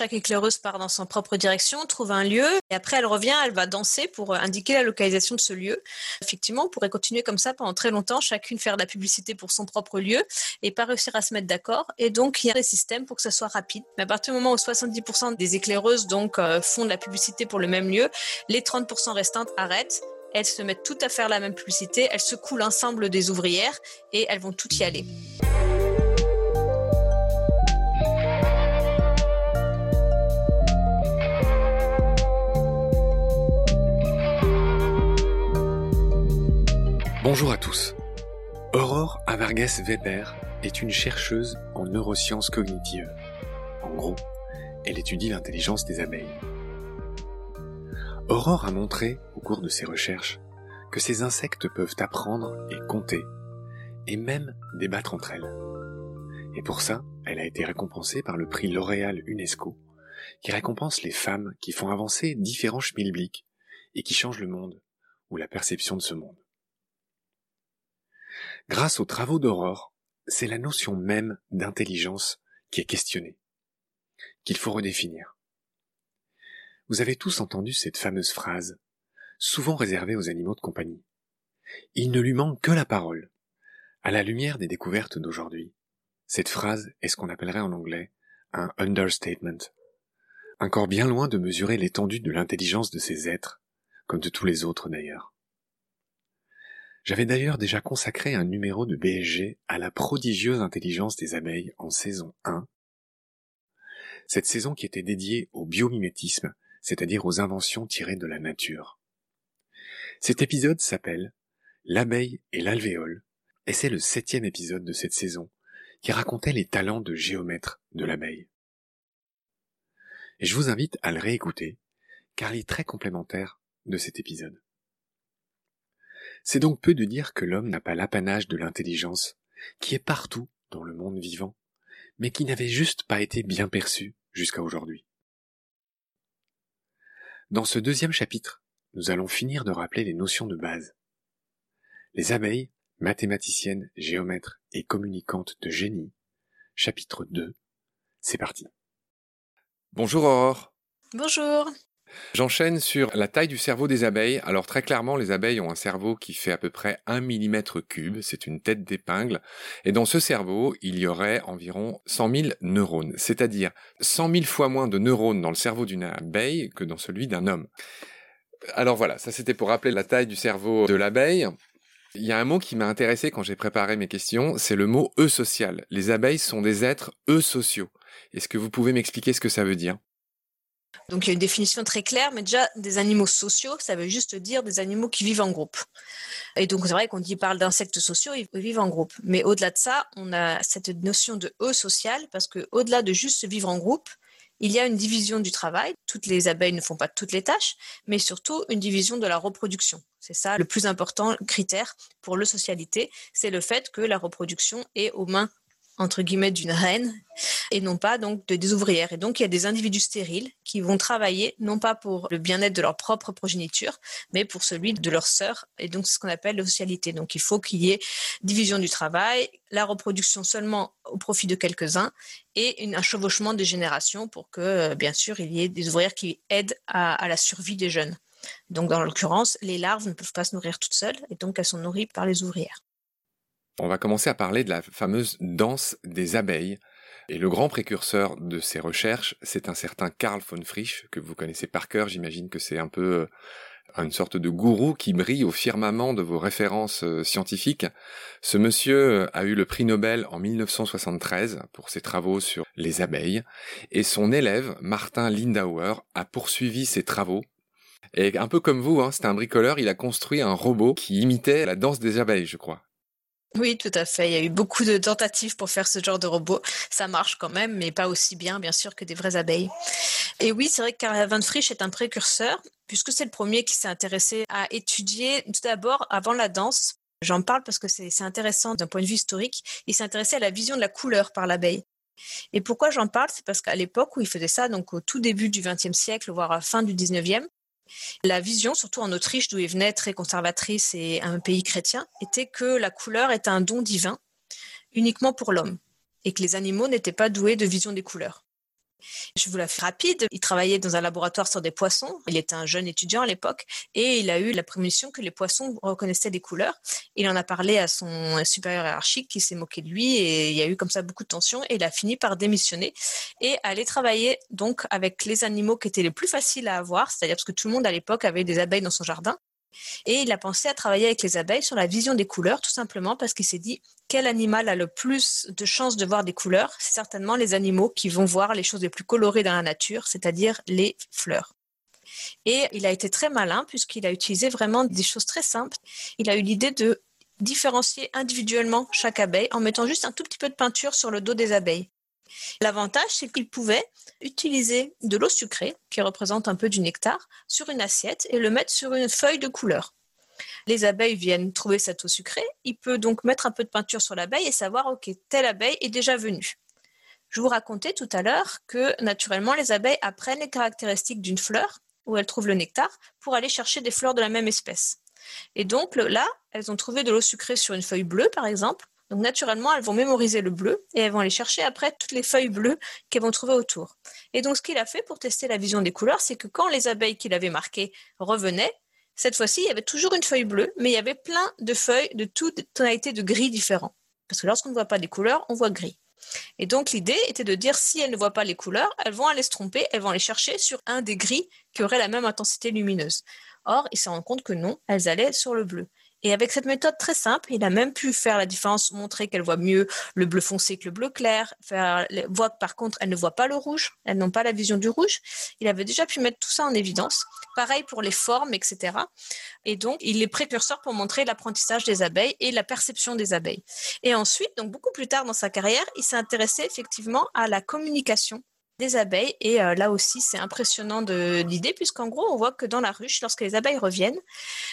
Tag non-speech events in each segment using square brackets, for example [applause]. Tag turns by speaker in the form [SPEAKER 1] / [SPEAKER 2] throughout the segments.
[SPEAKER 1] chaque éclaireuse part dans son propre direction, trouve un lieu, et après elle revient, elle va danser pour indiquer la localisation de ce lieu. Effectivement, on pourrait continuer comme ça pendant très longtemps, chacune faire de la publicité pour son propre lieu et pas réussir à se mettre d'accord. Et donc, il y a des systèmes pour que ça soit rapide. Mais à partir du moment où 70% des éclaireuses donc euh, font de la publicité pour le même lieu, les 30% restantes arrêtent elles se mettent toutes à faire la même publicité, elles secouent l'ensemble des ouvrières et elles vont toutes y aller.
[SPEAKER 2] Bonjour à tous. Aurore Avargas Weber est une chercheuse en neurosciences cognitives. En gros, elle étudie l'intelligence des abeilles. Aurore a montré, au cours de ses recherches, que ces insectes peuvent apprendre et compter, et même débattre entre elles. Et pour ça, elle a été récompensée par le prix L'Oréal UNESCO, qui récompense les femmes qui font avancer différents schmilblick et qui changent le monde, ou la perception de ce monde. Grâce aux travaux d'Aurore, c'est la notion même d'intelligence qui est questionnée, qu'il faut redéfinir. Vous avez tous entendu cette fameuse phrase, souvent réservée aux animaux de compagnie. Il ne lui manque que la parole. À la lumière des découvertes d'aujourd'hui, cette phrase est ce qu'on appellerait en anglais un understatement. Encore bien loin de mesurer l'étendue de l'intelligence de ces êtres, comme de tous les autres d'ailleurs. J'avais d'ailleurs déjà consacré un numéro de BSG à la prodigieuse intelligence des abeilles en saison 1. Cette saison qui était dédiée au biomimétisme, c'est-à-dire aux inventions tirées de la nature. Cet épisode s'appelle L'abeille et l'alvéole, et c'est le septième épisode de cette saison, qui racontait les talents de géomètre de l'abeille. Je vous invite à le réécouter, car il est très complémentaire de cet épisode. C'est donc peu de dire que l'homme n'a pas l'apanage de l'intelligence, qui est partout dans le monde vivant, mais qui n'avait juste pas été bien perçu jusqu'à aujourd'hui. Dans ce deuxième chapitre, nous allons finir de rappeler les notions de base. Les abeilles, mathématiciennes, géomètres et communicantes de génie. Chapitre 2. C'est parti. Bonjour Aurore.
[SPEAKER 1] Bonjour.
[SPEAKER 2] J'enchaîne sur la taille du cerveau des abeilles. Alors très clairement, les abeilles ont un cerveau qui fait à peu près 1 mm cube, c'est une tête d'épingle, et dans ce cerveau, il y aurait environ 100 000 neurones, c'est-à-dire 100 000 fois moins de neurones dans le cerveau d'une abeille que dans celui d'un homme. Alors voilà, ça c'était pour rappeler la taille du cerveau de l'abeille. Il y a un mot qui m'a intéressé quand j'ai préparé mes questions, c'est le mot eusocial. Les abeilles sont des êtres eusociaux. Est-ce que vous pouvez m'expliquer ce que ça veut dire?
[SPEAKER 1] Donc il y a une définition très claire, mais déjà des animaux sociaux, ça veut juste dire des animaux qui vivent en groupe. Et donc c'est vrai qu'on dit parle d'insectes sociaux, ils vivent en groupe. Mais au-delà de ça, on a cette notion de E social, parce que au-delà de juste vivre en groupe, il y a une division du travail. Toutes les abeilles ne font pas toutes les tâches, mais surtout une division de la reproduction. C'est ça le plus important critère pour le socialité, c'est le fait que la reproduction est aux mains entre guillemets d'une reine et non pas donc de des ouvrières. Et donc il y a des individus stériles qui vont travailler non pas pour le bien-être de leur propre progéniture, mais pour celui de leur sœur. Et donc c'est ce qu'on appelle la socialité. Donc il faut qu'il y ait division du travail, la reproduction seulement au profit de quelques-uns et un chevauchement des générations pour que euh, bien sûr il y ait des ouvrières qui aident à, à la survie des jeunes. Donc dans l'occurrence, les larves ne peuvent pas se nourrir toutes seules et donc elles sont nourries par les ouvrières.
[SPEAKER 2] On va commencer à parler de la fameuse danse des abeilles. Et le grand précurseur de ces recherches, c'est un certain Karl von Frisch, que vous connaissez par cœur. J'imagine que c'est un peu euh, une sorte de gourou qui brille au firmament de vos références euh, scientifiques. Ce monsieur euh, a eu le prix Nobel en 1973 pour ses travaux sur les abeilles, et son élève, Martin Lindauer, a poursuivi ses travaux. Et un peu comme vous, hein, c'est un bricoleur, il a construit un robot qui imitait la danse des abeilles, je crois.
[SPEAKER 1] Oui, tout à fait. Il y a eu beaucoup de tentatives pour faire ce genre de robot. Ça marche quand même, mais pas aussi bien, bien sûr, que des vraies abeilles. Et oui, c'est vrai que Karl Van Frisch est un précurseur, puisque c'est le premier qui s'est intéressé à étudier, tout d'abord, avant la danse. J'en parle parce que c'est intéressant d'un point de vue historique. Il s'est intéressé à la vision de la couleur par l'abeille. Et pourquoi j'en parle? C'est parce qu'à l'époque où il faisait ça, donc au tout début du XXe siècle, voire à la fin du XIXe, la vision, surtout en Autriche, d'où il venait très conservatrice et un pays chrétien, était que la couleur est un don divin uniquement pour l'homme et que les animaux n'étaient pas doués de vision des couleurs. Je vous la fais rapide. Il travaillait dans un laboratoire sur des poissons. Il était un jeune étudiant à l'époque et il a eu la prémonition que les poissons reconnaissaient des couleurs. Il en a parlé à son supérieur hiérarchique qui s'est moqué de lui et il y a eu comme ça beaucoup de tensions et il a fini par démissionner et aller travailler donc avec les animaux qui étaient les plus faciles à avoir, c'est-à-dire parce que tout le monde à l'époque avait des abeilles dans son jardin. Et il a pensé à travailler avec les abeilles sur la vision des couleurs, tout simplement parce qu'il s'est dit quel animal a le plus de chances de voir des couleurs? C'est certainement les animaux qui vont voir les choses les plus colorées dans la nature, c'est-à-dire les fleurs. Et il a été très malin puisqu'il a utilisé vraiment des choses très simples. Il a eu l'idée de différencier individuellement chaque abeille en mettant juste un tout petit peu de peinture sur le dos des abeilles. L'avantage, c'est qu'il pouvait utiliser de l'eau sucrée, qui représente un peu du nectar, sur une assiette et le mettre sur une feuille de couleur. Les abeilles viennent trouver cette eau sucrée. Il peut donc mettre un peu de peinture sur l'abeille et savoir, OK, telle abeille est déjà venue. Je vous racontais tout à l'heure que naturellement, les abeilles apprennent les caractéristiques d'une fleur où elles trouvent le nectar pour aller chercher des fleurs de la même espèce. Et donc là, elles ont trouvé de l'eau sucrée sur une feuille bleue, par exemple. Donc naturellement, elles vont mémoriser le bleu et elles vont aller chercher après toutes les feuilles bleues qu'elles vont trouver autour. Et donc ce qu'il a fait pour tester la vision des couleurs, c'est que quand les abeilles qu'il avait marquées revenaient, cette fois-ci, il y avait toujours une feuille bleue, mais il y avait plein de feuilles de toutes tonalités de gris différents. Parce que lorsqu'on ne voit pas des couleurs, on voit gris. Et donc l'idée était de dire si elles ne voient pas les couleurs, elles vont aller se tromper, elles vont aller chercher sur un des gris qui aurait la même intensité lumineuse. Or, il s'est rendu compte que non, elles allaient sur le bleu. Et avec cette méthode très simple, il a même pu faire la différence, montrer qu'elle voit mieux le bleu foncé que le bleu clair, faire voit que par contre elle ne voit pas le rouge, elles n'ont pas la vision du rouge. Il avait déjà pu mettre tout ça en évidence. Pareil pour les formes, etc. Et donc il est précurseur pour montrer l'apprentissage des abeilles et la perception des abeilles. Et ensuite, donc beaucoup plus tard dans sa carrière, il s'est intéressé effectivement à la communication des abeilles. Et euh, là aussi, c'est impressionnant de l'idée, puisqu'en gros, on voit que dans la ruche, lorsque les abeilles reviennent,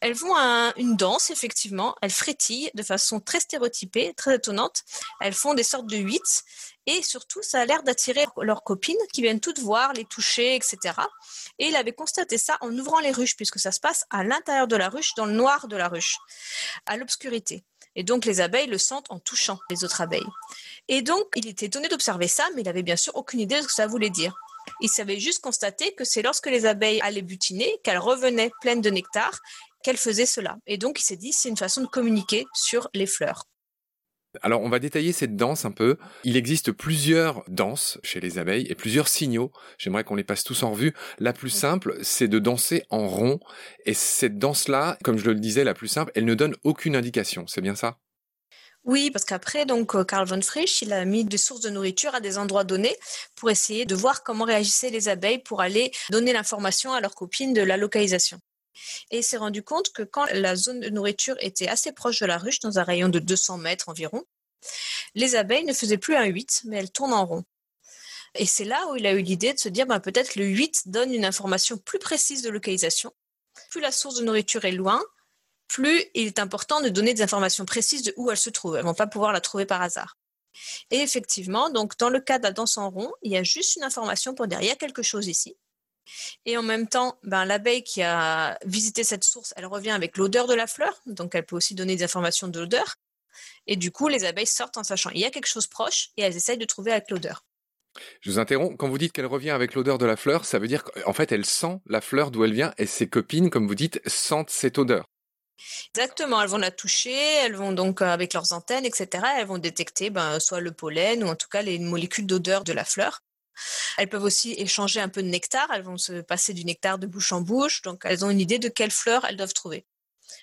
[SPEAKER 1] elles vont à une danse, effectivement. Elles frétillent de façon très stéréotypée, très étonnante. Elles font des sortes de huit. Et surtout, ça a l'air d'attirer leurs copines qui viennent toutes voir, les toucher, etc. Et il avait constaté ça en ouvrant les ruches, puisque ça se passe à l'intérieur de la ruche, dans le noir de la ruche, à l'obscurité. Et donc les abeilles le sentent en touchant les autres abeilles. Et donc il était étonné d'observer ça, mais il avait bien sûr aucune idée de ce que ça voulait dire. Il savait juste constater que c'est lorsque les abeilles allaient butiner, qu'elles revenaient pleines de nectar, qu'elles faisaient cela. Et donc il s'est dit c'est une façon de communiquer sur les fleurs.
[SPEAKER 2] Alors, on va détailler cette danse un peu. Il existe plusieurs danses chez les abeilles et plusieurs signaux. J'aimerais qu'on les passe tous en revue. La plus simple, c'est de danser en rond. Et cette danse-là, comme je le disais, la plus simple, elle ne donne aucune indication. C'est bien ça?
[SPEAKER 1] Oui, parce qu'après, donc, euh, Karl von Frisch, il a mis des sources de nourriture à des endroits donnés pour essayer de voir comment réagissaient les abeilles pour aller donner l'information à leurs copines de la localisation. Et il s'est rendu compte que quand la zone de nourriture était assez proche de la ruche, dans un rayon de 200 mètres environ, les abeilles ne faisaient plus un 8, mais elles tournent en rond. Et c'est là où il a eu l'idée de se dire ben, peut-être le 8 donne une information plus précise de localisation. Plus la source de nourriture est loin, plus il est important de donner des informations précises de où elle se trouve. Elles ne vont pas pouvoir la trouver par hasard. Et effectivement, donc dans le cas de la danse en rond, il y a juste une information pour dire il y a quelque chose ici. Et en même temps, ben, l'abeille qui a visité cette source, elle revient avec l'odeur de la fleur, donc elle peut aussi donner des informations de l'odeur. Et du coup, les abeilles sortent en sachant il y a quelque chose proche et elles essayent de trouver avec l'odeur.
[SPEAKER 2] Je vous interromps. Quand vous dites qu'elle revient avec l'odeur de la fleur, ça veut dire qu'en fait, elle sent la fleur d'où elle vient et ses copines, comme vous dites, sentent cette odeur.
[SPEAKER 1] Exactement, elles vont la toucher, elles vont donc, euh, avec leurs antennes, etc., elles vont détecter ben, soit le pollen ou en tout cas les molécules d'odeur de la fleur. Elles peuvent aussi échanger un peu de nectar. Elles vont se passer du nectar de bouche en bouche. Donc, elles ont une idée de quelle fleur elles doivent trouver.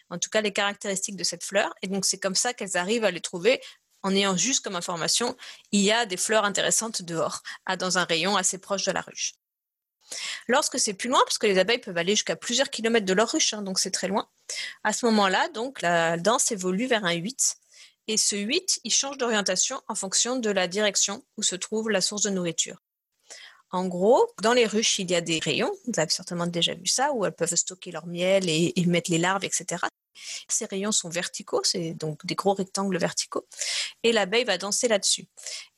[SPEAKER 1] En tout cas, les caractéristiques de cette fleur. Et donc, c'est comme ça qu'elles arrivent à les trouver en ayant juste comme information, il y a des fleurs intéressantes dehors, dans un rayon assez proche de la ruche. Lorsque c'est plus loin, parce que les abeilles peuvent aller jusqu'à plusieurs kilomètres de leur ruche, hein, donc c'est très loin, à ce moment-là, donc la danse évolue vers un 8. Et ce 8, il change d'orientation en fonction de la direction où se trouve la source de nourriture. En gros, dans les ruches, il y a des rayons, vous avez certainement déjà vu ça, où elles peuvent stocker leur miel et, mettre les larves, etc. Ces rayons sont verticaux, c'est donc des gros rectangles verticaux, et l'abeille va danser là-dessus.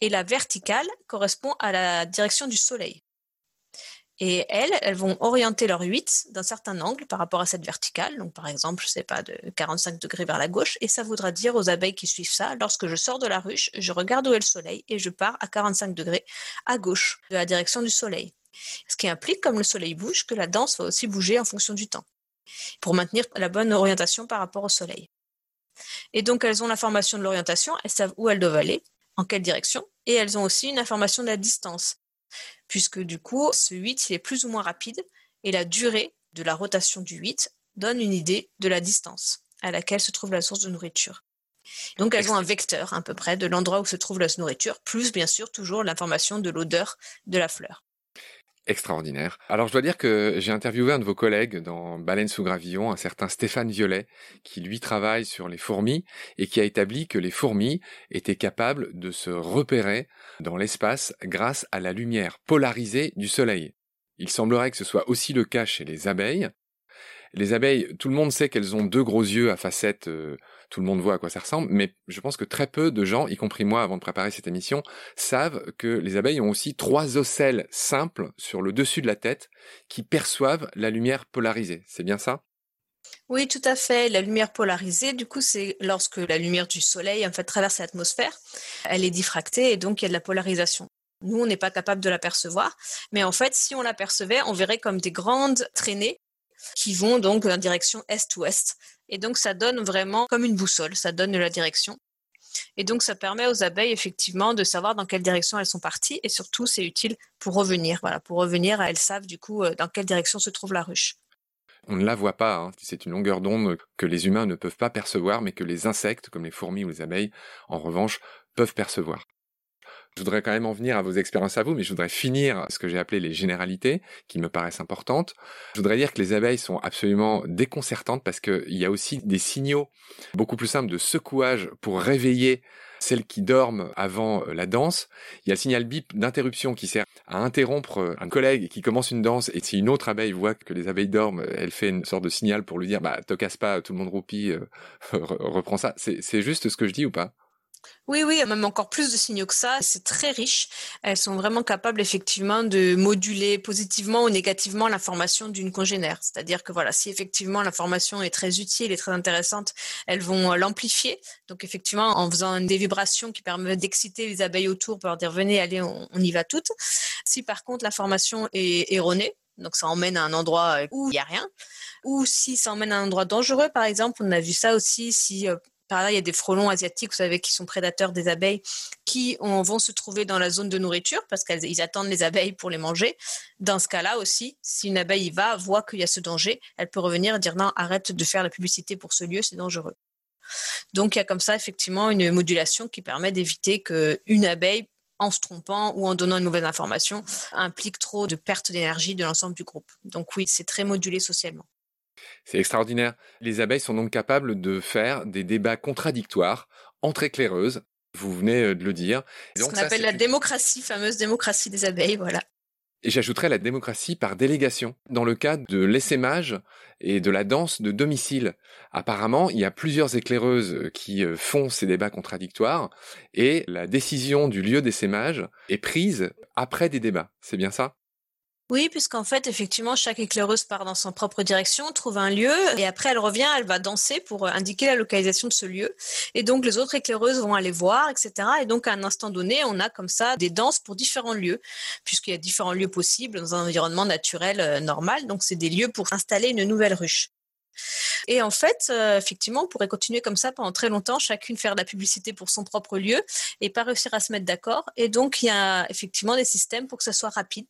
[SPEAKER 1] Et la verticale correspond à la direction du soleil. Et elles, elles vont orienter leur huit d'un certain angle par rapport à cette verticale. Donc, par exemple, je sais pas, de 45 degrés vers la gauche. Et ça voudra dire aux abeilles qui suivent ça, lorsque je sors de la ruche, je regarde où est le soleil et je pars à 45 degrés à gauche de la direction du soleil. Ce qui implique, comme le soleil bouge, que la danse va aussi bouger en fonction du temps pour maintenir la bonne orientation par rapport au soleil. Et donc, elles ont l'information de l'orientation, elles savent où elles doivent aller, en quelle direction, et elles ont aussi une information de la distance puisque du coup, ce 8 il est plus ou moins rapide et la durée de la rotation du 8 donne une idée de la distance à laquelle se trouve la source de nourriture. Donc elles ont un vecteur à peu près de l'endroit où se trouve la nourriture, plus bien sûr toujours l'information de l'odeur de la fleur
[SPEAKER 2] extraordinaire. Alors je dois dire que j'ai interviewé un de vos collègues dans Baleine sous gravillon, un certain Stéphane Violet, qui lui travaille sur les fourmis et qui a établi que les fourmis étaient capables de se repérer dans l'espace grâce à la lumière polarisée du soleil. Il semblerait que ce soit aussi le cas chez les abeilles. Les abeilles, tout le monde sait qu'elles ont deux gros yeux à facettes euh, tout le monde voit à quoi ça ressemble, mais je pense que très peu de gens, y compris moi avant de préparer cette émission, savent que les abeilles ont aussi trois ocelles simples sur le dessus de la tête qui perçoivent la lumière polarisée. C'est bien ça?
[SPEAKER 1] Oui, tout à fait. La lumière polarisée, du coup, c'est lorsque la lumière du soleil en fait traverse l'atmosphère, elle est diffractée et donc il y a de la polarisation. Nous, on n'est pas capable de l'apercevoir, mais en fait, si on l'apercevait, on verrait comme des grandes traînées qui vont donc en direction est-ouest. Et donc, ça donne vraiment comme une boussole, ça donne la direction. Et donc, ça permet aux abeilles, effectivement, de savoir dans quelle direction elles sont parties. Et surtout, c'est utile pour revenir. Voilà, pour revenir, elles savent du coup euh, dans quelle direction se trouve la ruche.
[SPEAKER 2] On ne la voit pas, hein. c'est une longueur d'onde que les humains ne peuvent pas percevoir, mais que les insectes, comme les fourmis ou les abeilles, en revanche, peuvent percevoir. Je voudrais quand même en venir à vos expériences à vous, mais je voudrais finir ce que j'ai appelé les généralités, qui me paraissent importantes. Je voudrais dire que les abeilles sont absolument déconcertantes parce qu'il y a aussi des signaux beaucoup plus simples de secouage pour réveiller celles qui dorment avant euh, la danse. Il y a le signal bip d'interruption qui sert à interrompre euh, un collègue qui commence une danse et si une autre abeille voit que les abeilles dorment, elle fait une sorte de signal pour lui dire bah te casse pas, tout le monde roupit, euh, [laughs] reprends ça. C'est juste ce que je dis ou pas?
[SPEAKER 1] Oui, oui, même encore plus de signaux que ça. C'est très riche. Elles sont vraiment capables effectivement de moduler positivement ou négativement l'information d'une congénère. C'est-à-dire que voilà, si effectivement l'information est très utile et très intéressante, elles vont euh, l'amplifier. Donc effectivement, en faisant des vibrations qui permettent d'exciter les abeilles autour pour leur dire venez, allez, on, y va toutes. Si par contre l'information est erronée, donc ça emmène à un endroit où il n'y a rien, ou si ça emmène à un endroit dangereux, par exemple, on a vu ça aussi si euh, par là, il y a des frelons asiatiques, vous savez, qui sont prédateurs des abeilles, qui vont se trouver dans la zone de nourriture parce qu'ils attendent les abeilles pour les manger. Dans ce cas-là aussi, si une abeille y va, voit qu'il y a ce danger, elle peut revenir et dire non, arrête de faire la publicité pour ce lieu, c'est dangereux. Donc il y a comme ça effectivement une modulation qui permet d'éviter qu'une abeille en se trompant ou en donnant une mauvaise information, implique trop de perte d'énergie de l'ensemble du groupe. Donc oui, c'est très modulé socialement.
[SPEAKER 2] C'est extraordinaire. Les abeilles sont donc capables de faire des débats contradictoires entre éclaireuses. Vous venez euh, de le dire.
[SPEAKER 1] Ce qu'on appelle la démocratie, fameuse démocratie des abeilles, voilà.
[SPEAKER 2] Et j'ajouterais la démocratie par délégation, dans le cas de l'essaimage et de la danse de domicile. Apparemment, il y a plusieurs éclaireuses qui euh, font ces débats contradictoires, et la décision du lieu d'essaimage est prise après des débats. C'est bien ça?
[SPEAKER 1] Oui, puisqu'en fait, effectivement, chaque éclaireuse part dans son propre direction, trouve un lieu, et après elle revient, elle va danser pour euh, indiquer la localisation de ce lieu. Et donc les autres éclaireuses vont aller voir, etc. Et donc à un instant donné, on a comme ça des danses pour différents lieux, puisqu'il y a différents lieux possibles dans un environnement naturel euh, normal. Donc c'est des lieux pour installer une nouvelle ruche. Et en fait, euh, effectivement, on pourrait continuer comme ça pendant très longtemps, chacune faire de la publicité pour son propre lieu et pas réussir à se mettre d'accord. Et donc, il y a effectivement des systèmes pour que ça soit rapide,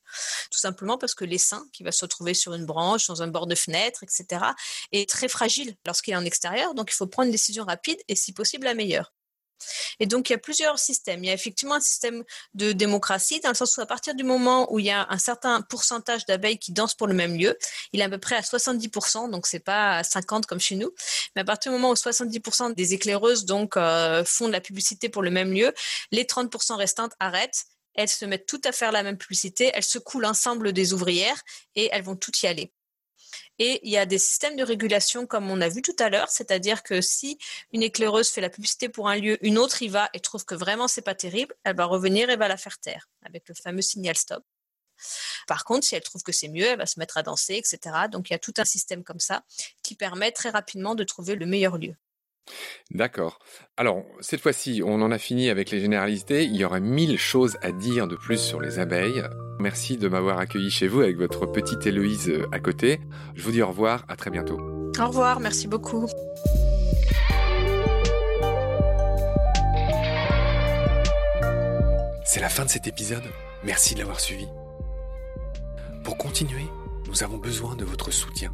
[SPEAKER 1] tout simplement parce que l'essaim qui va se retrouver sur une branche, dans un bord de fenêtre, etc., est très fragile lorsqu'il est en extérieur. Donc, il faut prendre une décision rapide et si possible la meilleure. Et donc, il y a plusieurs systèmes. Il y a effectivement un système de démocratie, dans le sens où à partir du moment où il y a un certain pourcentage d'abeilles qui dansent pour le même lieu, il est à peu près à 70%, donc c'est pas à 50 comme chez nous, mais à partir du moment où 70% des éclaireuses euh, font de la publicité pour le même lieu, les 30% restantes arrêtent elles se mettent toutes à faire la même publicité, elles secouent l'ensemble des ouvrières et elles vont toutes y aller. Et il y a des systèmes de régulation comme on a vu tout à l'heure, c'est-à-dire que si une éclaireuse fait la publicité pour un lieu, une autre y va et trouve que vraiment c'est pas terrible, elle va revenir et va la faire taire avec le fameux signal stop. Par contre, si elle trouve que c'est mieux, elle va se mettre à danser, etc. Donc il y a tout un système comme ça qui permet très rapidement de trouver le meilleur lieu.
[SPEAKER 3] D'accord. Alors, cette fois-ci, on en a fini avec les généralités. Il y aurait mille choses à dire de plus sur les abeilles. Merci de m'avoir accueilli chez vous avec votre petite Héloïse euh, à côté. Je vous dis au revoir, à très bientôt.
[SPEAKER 1] Au revoir, merci beaucoup.
[SPEAKER 3] C'est la fin de cet épisode. Merci de l'avoir suivi. Pour continuer, nous avons besoin de votre soutien.